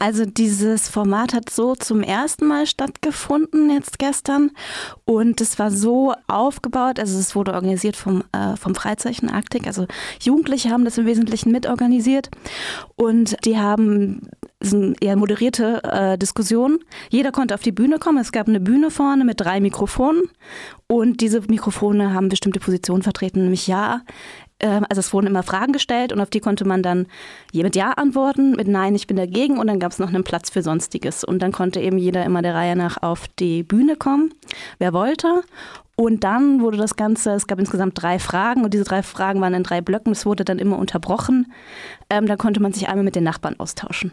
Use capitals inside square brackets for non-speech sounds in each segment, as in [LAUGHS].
Also dieses Format hat so zum ersten Mal stattgefunden jetzt gestern. Und es war so aufgebaut, also es wurde organisiert vom, äh, vom Freizeichen Arktik, also Jugendliche haben das im Wesentlichen mitorganisiert. Und die haben sind eher moderierte äh, Diskussionen. Jeder konnte auf die Bühne kommen. Es gab eine Bühne vorne mit drei Mikrofonen. Und diese Mikrofone haben bestimmte Positionen vertreten, nämlich ja, also es wurden immer Fragen gestellt und auf die konnte man dann mit Ja antworten, mit Nein, ich bin dagegen und dann gab es noch einen Platz für Sonstiges. Und dann konnte eben jeder immer der Reihe nach auf die Bühne kommen, wer wollte. Und dann wurde das Ganze, es gab insgesamt drei Fragen und diese drei Fragen waren in drei Blöcken. Es wurde dann immer unterbrochen. Ähm, da konnte man sich einmal mit den Nachbarn austauschen.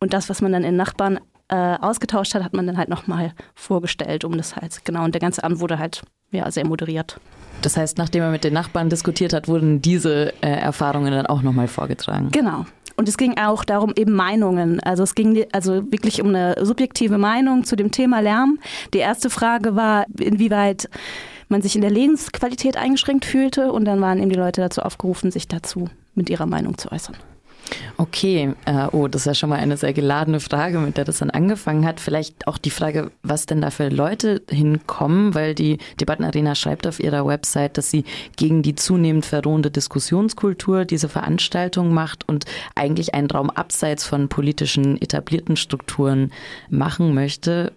Und das, was man dann in Nachbarn äh, ausgetauscht hat, hat man dann halt nochmal vorgestellt, um das halt, genau. Und der ganze Abend wurde halt ja, sehr moderiert. Das heißt, nachdem er mit den Nachbarn diskutiert hat, wurden diese äh, Erfahrungen dann auch nochmal vorgetragen. Genau. Und es ging auch darum, eben Meinungen. Also es ging also wirklich um eine subjektive Meinung zu dem Thema Lärm. Die erste Frage war, inwieweit man sich in der Lebensqualität eingeschränkt fühlte. Und dann waren eben die Leute dazu aufgerufen, sich dazu mit ihrer Meinung zu äußern. Okay, äh, oh, das ist ja schon mal eine sehr geladene Frage, mit der das dann angefangen hat. Vielleicht auch die Frage, was denn da für Leute hinkommen, weil die Debattenarena schreibt auf ihrer Website, dass sie gegen die zunehmend verrohende Diskussionskultur diese Veranstaltung macht und eigentlich einen Raum abseits von politischen etablierten Strukturen machen möchte.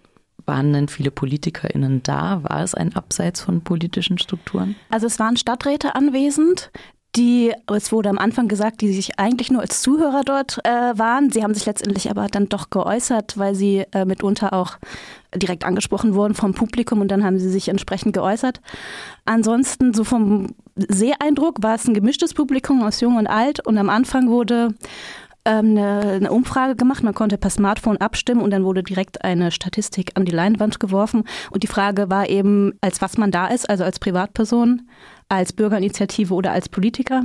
Waren denn viele PolitikerInnen da? War es ein Abseits von politischen Strukturen? Also es waren Stadträte anwesend, die, es wurde am Anfang gesagt, die sich eigentlich nur als Zuhörer dort äh, waren. Sie haben sich letztendlich aber dann doch geäußert, weil sie äh, mitunter auch direkt angesprochen wurden vom Publikum und dann haben sie sich entsprechend geäußert. Ansonsten, so vom Seeeindruck war es ein gemischtes Publikum aus Jung und Alt und am Anfang wurde ähm, eine, eine, Umfrage gemacht. Man konnte per Smartphone abstimmen und dann wurde direkt eine Statistik an die Leinwand geworfen. Und die Frage war eben, als was man da ist, also als Privatperson, als Bürgerinitiative oder als Politiker.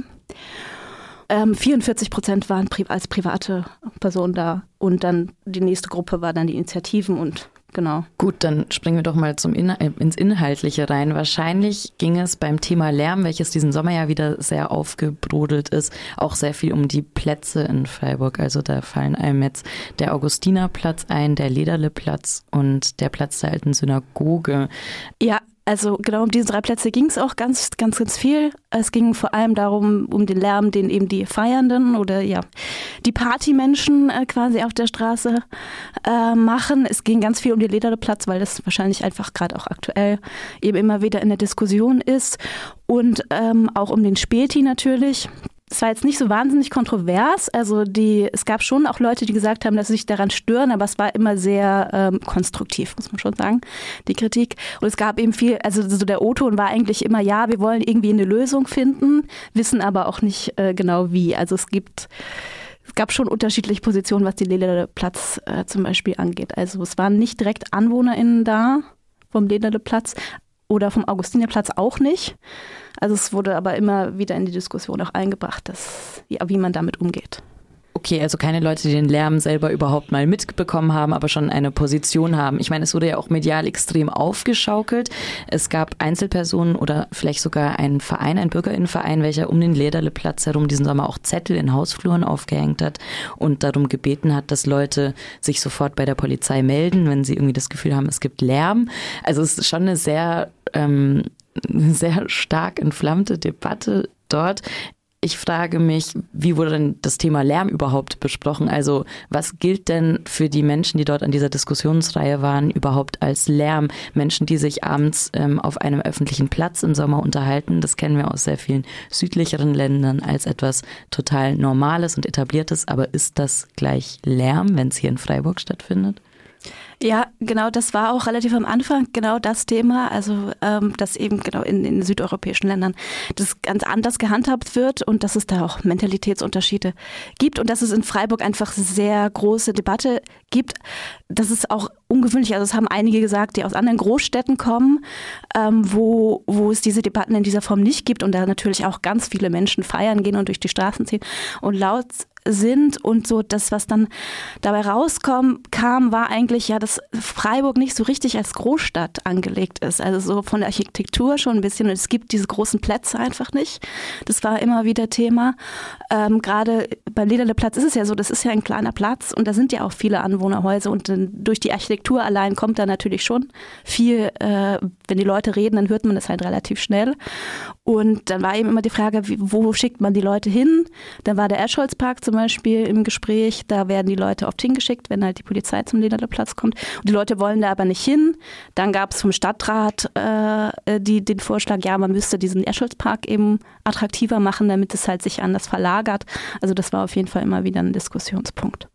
Ähm, 44 Prozent waren als private Person da und dann die nächste Gruppe war dann die Initiativen und Genau. Gut, dann springen wir doch mal zum In äh, ins Inhaltliche rein. Wahrscheinlich ging es beim Thema Lärm, welches diesen Sommer ja wieder sehr aufgebrodelt ist, auch sehr viel um die Plätze in Freiburg. Also da fallen einem jetzt der Augustinerplatz ein, der Lederleplatz und der Platz der alten Synagoge. Ja, also genau um diese drei Plätze ging es auch ganz, ganz, ganz viel. Es ging vor allem darum, um den Lärm, den eben die Feiernden oder ja, die Partymenschen äh, quasi auf der Straße äh, machen. Es ging ganz viel um den Lederplatz, weil das wahrscheinlich einfach gerade auch aktuell eben immer wieder in der Diskussion ist. Und ähm, auch um den Späti natürlich es war jetzt nicht so wahnsinnig kontrovers. Also die, es gab schon auch Leute, die gesagt haben, dass sie sich daran stören, aber es war immer sehr ähm, konstruktiv, muss man schon sagen, die Kritik. Und es gab eben viel, also so der O-Ton war eigentlich immer, ja, wir wollen irgendwie eine Lösung finden, wissen aber auch nicht äh, genau wie. Also es gibt es gab schon unterschiedliche Positionen, was die Lederle Platz äh, zum Beispiel angeht. Also es waren nicht direkt AnwohnerInnen da vom Lederle Platz oder vom Augustinerplatz auch nicht. Also es wurde aber immer wieder in die Diskussion auch eingebracht, dass, ja, wie man damit umgeht. Okay, also keine Leute, die den Lärm selber überhaupt mal mitbekommen haben, aber schon eine Position haben. Ich meine, es wurde ja auch medial extrem aufgeschaukelt. Es gab Einzelpersonen oder vielleicht sogar einen Verein, einen Bürgerinnenverein, welcher um den Lederleplatz herum diesen Sommer auch Zettel in Hausfluren aufgehängt hat und darum gebeten hat, dass Leute sich sofort bei der Polizei melden, wenn sie irgendwie das Gefühl haben, es gibt Lärm. Also es ist schon eine sehr ähm, sehr stark entflammte Debatte dort. Ich frage mich, wie wurde denn das Thema Lärm überhaupt besprochen? Also was gilt denn für die Menschen, die dort an dieser Diskussionsreihe waren, überhaupt als Lärm? Menschen, die sich abends ähm, auf einem öffentlichen Platz im Sommer unterhalten, das kennen wir aus sehr vielen südlicheren Ländern als etwas total Normales und Etabliertes. Aber ist das gleich Lärm, wenn es hier in Freiburg stattfindet? Ja, genau, das war auch relativ am Anfang genau das Thema, also ähm, dass eben genau in, in südeuropäischen Ländern das ganz anders gehandhabt wird und dass es da auch Mentalitätsunterschiede gibt und dass es in Freiburg einfach sehr große Debatte gibt. Das ist auch ungewöhnlich, also es haben einige gesagt, die aus anderen Großstädten kommen, ähm, wo, wo es diese Debatten in dieser Form nicht gibt und da natürlich auch ganz viele Menschen feiern gehen und durch die Straßen ziehen. Und laut sind und so das, was dann dabei rauskam, kam, war eigentlich ja, dass Freiburg nicht so richtig als Großstadt angelegt ist. Also so von der Architektur schon ein bisschen. Und es gibt diese großen Plätze einfach nicht. Das war immer wieder Thema. Ähm, Gerade bei Lederleplatz ist es ja so, das ist ja ein kleiner Platz und da sind ja auch viele Anwohnerhäuser und durch die Architektur allein kommt da natürlich schon viel, äh, wenn die Leute reden, dann hört man das halt relativ schnell. Und dann war eben immer die Frage, wo schickt man die Leute hin? Dann war der Escholzpark zum Beispiel im Gespräch. Da werden die Leute oft hingeschickt, wenn halt die Polizei zum Lederleplatz kommt. Und die Leute wollen da aber nicht hin. Dann gab es vom Stadtrat äh, die, den Vorschlag, ja, man müsste diesen Escholzpark eben attraktiver machen, damit es halt sich anders verlagert. Also das war auf jeden Fall immer wieder ein Diskussionspunkt.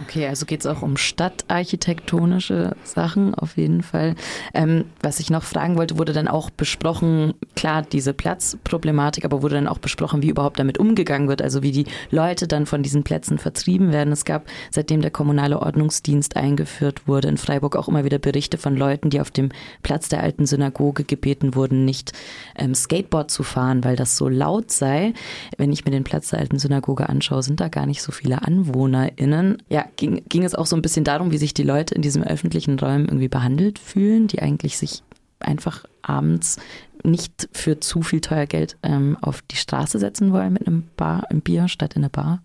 Okay, also geht es auch um stadtarchitektonische Sachen auf jeden Fall. Ähm, was ich noch fragen wollte, wurde dann auch besprochen, klar, diese Platzproblematik, aber wurde dann auch besprochen, wie überhaupt damit umgegangen wird, also wie die Leute dann von diesen Plätzen vertrieben werden. Es gab, seitdem der kommunale Ordnungsdienst eingeführt wurde, in Freiburg auch immer wieder Berichte von Leuten, die auf dem Platz der alten Synagoge gebeten wurden, nicht ähm, Skateboard zu fahren, weil das so laut sei. Wenn ich mir den Platz der alten Synagoge anschaue, sind da gar nicht so viele AnwohnerInnen. Ja, ging, ging es auch so ein bisschen darum, wie sich die Leute in diesem öffentlichen Raum irgendwie behandelt fühlen, die eigentlich sich einfach abends nicht für zu viel teuer Geld ähm, auf die Straße setzen wollen mit einem Bar, einem Bier statt in einer Bar?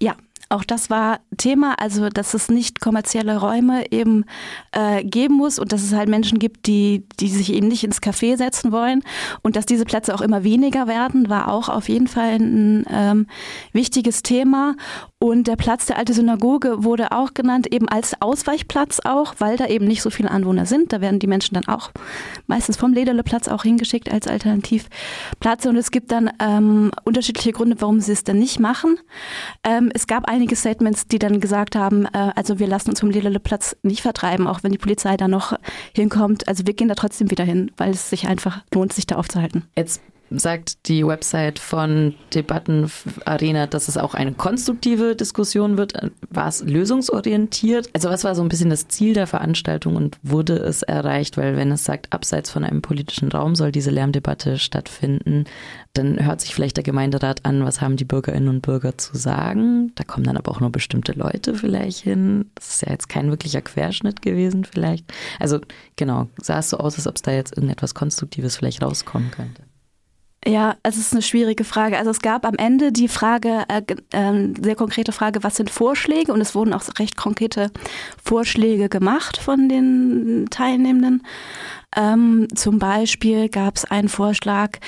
Ja, auch das war Thema, also dass es nicht kommerzielle Räume eben äh, geben muss und dass es halt Menschen gibt, die, die sich eben nicht ins Café setzen wollen und dass diese Plätze auch immer weniger werden, war auch auf jeden Fall ein ähm, wichtiges Thema. Und der Platz der Alte Synagoge wurde auch genannt, eben als Ausweichplatz auch, weil da eben nicht so viele Anwohner sind. Da werden die Menschen dann auch meistens vom Lederleplatz auch hingeschickt als Alternativplatz. Und es gibt dann ähm, unterschiedliche Gründe, warum sie es dann nicht machen. Ähm, es gab einige Statements, die dann gesagt haben, äh, also wir lassen uns vom Lederleplatz nicht vertreiben, auch wenn die Polizei da noch hinkommt. Also wir gehen da trotzdem wieder hin, weil es sich einfach lohnt, sich da aufzuhalten. Jetzt sagt die Website von Debatten Arena, dass es auch eine konstruktive Diskussion wird. War es lösungsorientiert? Also was war so ein bisschen das Ziel der Veranstaltung und wurde es erreicht? Weil wenn es sagt, abseits von einem politischen Raum soll diese Lärmdebatte stattfinden, dann hört sich vielleicht der Gemeinderat an, was haben die Bürgerinnen und Bürger zu sagen. Da kommen dann aber auch nur bestimmte Leute vielleicht hin. Das ist ja jetzt kein wirklicher Querschnitt gewesen vielleicht. Also genau, sah es so aus, als ob es da jetzt irgendetwas Konstruktives vielleicht rauskommen könnte. Ja, es ist eine schwierige Frage. Also es gab am Ende die Frage, äh, äh, sehr konkrete Frage, was sind Vorschläge? Und es wurden auch recht konkrete Vorschläge gemacht von den Teilnehmenden. Ähm, zum Beispiel gab es einen Vorschlag,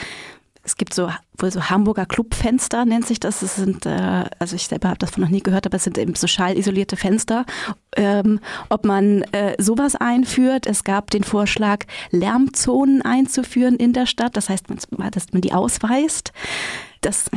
es gibt so wohl so Hamburger Clubfenster, nennt sich das. Das sind, äh, also ich selber habe davon noch nie gehört, aber es sind eben so schallisolierte Fenster. Ähm, ob man äh, sowas einführt. Es gab den Vorschlag, Lärmzonen einzuführen in der Stadt. Das heißt, dass man die ausweist. Das,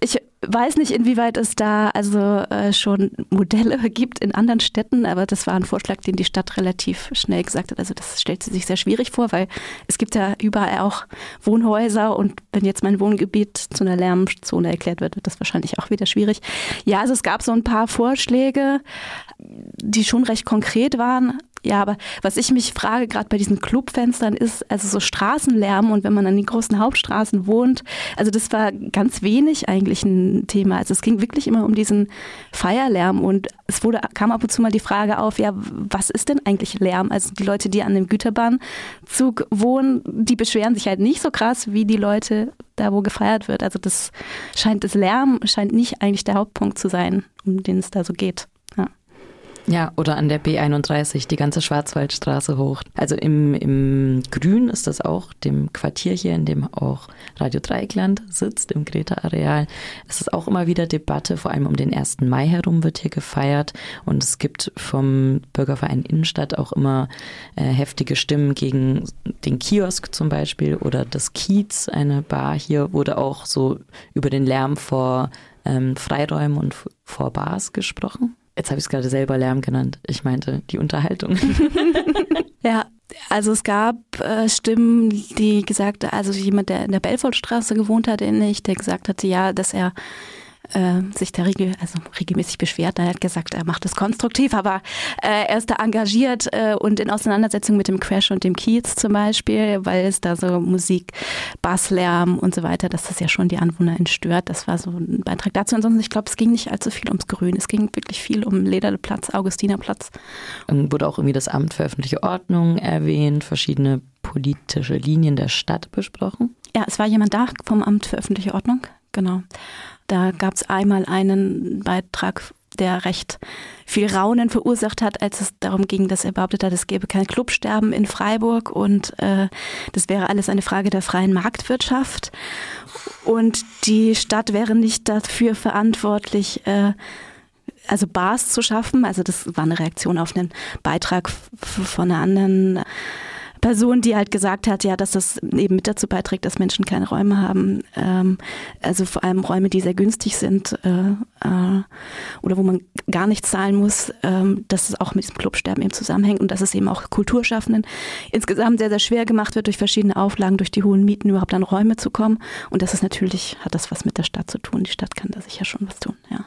ich weiß nicht, inwieweit es da also äh, schon Modelle [LAUGHS] gibt in anderen Städten, aber das war ein Vorschlag, den die Stadt relativ schnell gesagt hat. Also das stellt sie sich sehr schwierig vor, weil es gibt ja überall auch Wohnhäuser und wenn jetzt mein Wohngebiet zu einer Lärmzone erklärt wird, wird das wahrscheinlich auch wieder schwierig. Ja, also es gab so ein paar Vorschläge, die schon recht konkret waren, ja, aber was ich mich frage, gerade bei diesen Clubfenstern, ist also so Straßenlärm und wenn man an den großen Hauptstraßen wohnt, also das war ganz wenig eigentlich ein Thema. Also es ging wirklich immer um diesen Feierlärm und es wurde, kam ab und zu mal die Frage auf, ja, was ist denn eigentlich Lärm? Also die Leute, die an dem Güterbahnzug wohnen, die beschweren sich halt nicht so krass wie die Leute da, wo gefeiert wird. Also das scheint, das Lärm scheint nicht eigentlich der Hauptpunkt zu sein, um den es da so geht. Ja, oder an der B31, die ganze Schwarzwaldstraße hoch. Also im, im Grün ist das auch, dem Quartier hier, in dem auch Radio Dreieckland sitzt, im Greta-Areal. Es ist auch immer wieder Debatte, vor allem um den 1. Mai herum wird hier gefeiert. Und es gibt vom Bürgerverein Innenstadt auch immer äh, heftige Stimmen gegen den Kiosk zum Beispiel oder das Kiez, eine Bar hier, wurde auch so über den Lärm vor ähm, Freiräumen und vor Bars gesprochen. Jetzt habe ich es gerade selber Lärm genannt. Ich meinte die Unterhaltung. [LAUGHS] ja, also es gab äh, Stimmen, die gesagt, also jemand, der in der Belfortstraße gewohnt hat, ähnlich, der gesagt hatte, ja, dass er äh, sich da regel, also regelmäßig beschwert. Er hat gesagt, er macht es konstruktiv, aber äh, er ist da engagiert äh, und in Auseinandersetzung mit dem Crash und dem Kiez zum Beispiel, weil es da so Musik, Basslärm und so weiter, dass das ja schon die Anwohner stört. Das war so ein Beitrag dazu. Ansonsten, ich glaube, es ging nicht allzu viel ums Grün. Es ging wirklich viel um Lederleplatz, Augustinerplatz. Und wurde auch irgendwie das Amt für öffentliche Ordnung erwähnt, verschiedene politische Linien der Stadt besprochen? Ja, es war jemand da vom Amt für öffentliche Ordnung, genau. Da gab es einmal einen Beitrag, der recht viel Raunen verursacht hat, als es darum ging, dass er behauptet hat, es gäbe kein Clubsterben in Freiburg und äh, das wäre alles eine Frage der freien Marktwirtschaft. Und die Stadt wäre nicht dafür verantwortlich, äh, also Bars zu schaffen. Also das war eine Reaktion auf einen Beitrag von einer anderen Person, die halt gesagt hat, ja, dass das eben mit dazu beiträgt, dass Menschen keine Räume haben. Ähm, also vor allem Räume, die sehr günstig sind äh, äh, oder wo man gar nichts zahlen muss, ähm, dass es auch mit diesem Clubsterben eben zusammenhängt und dass es eben auch Kulturschaffenden insgesamt sehr, sehr schwer gemacht wird, durch verschiedene Auflagen, durch die hohen Mieten überhaupt an Räume zu kommen. Und das ist natürlich, hat das was mit der Stadt zu tun. Die Stadt kann da sicher schon was tun, ja.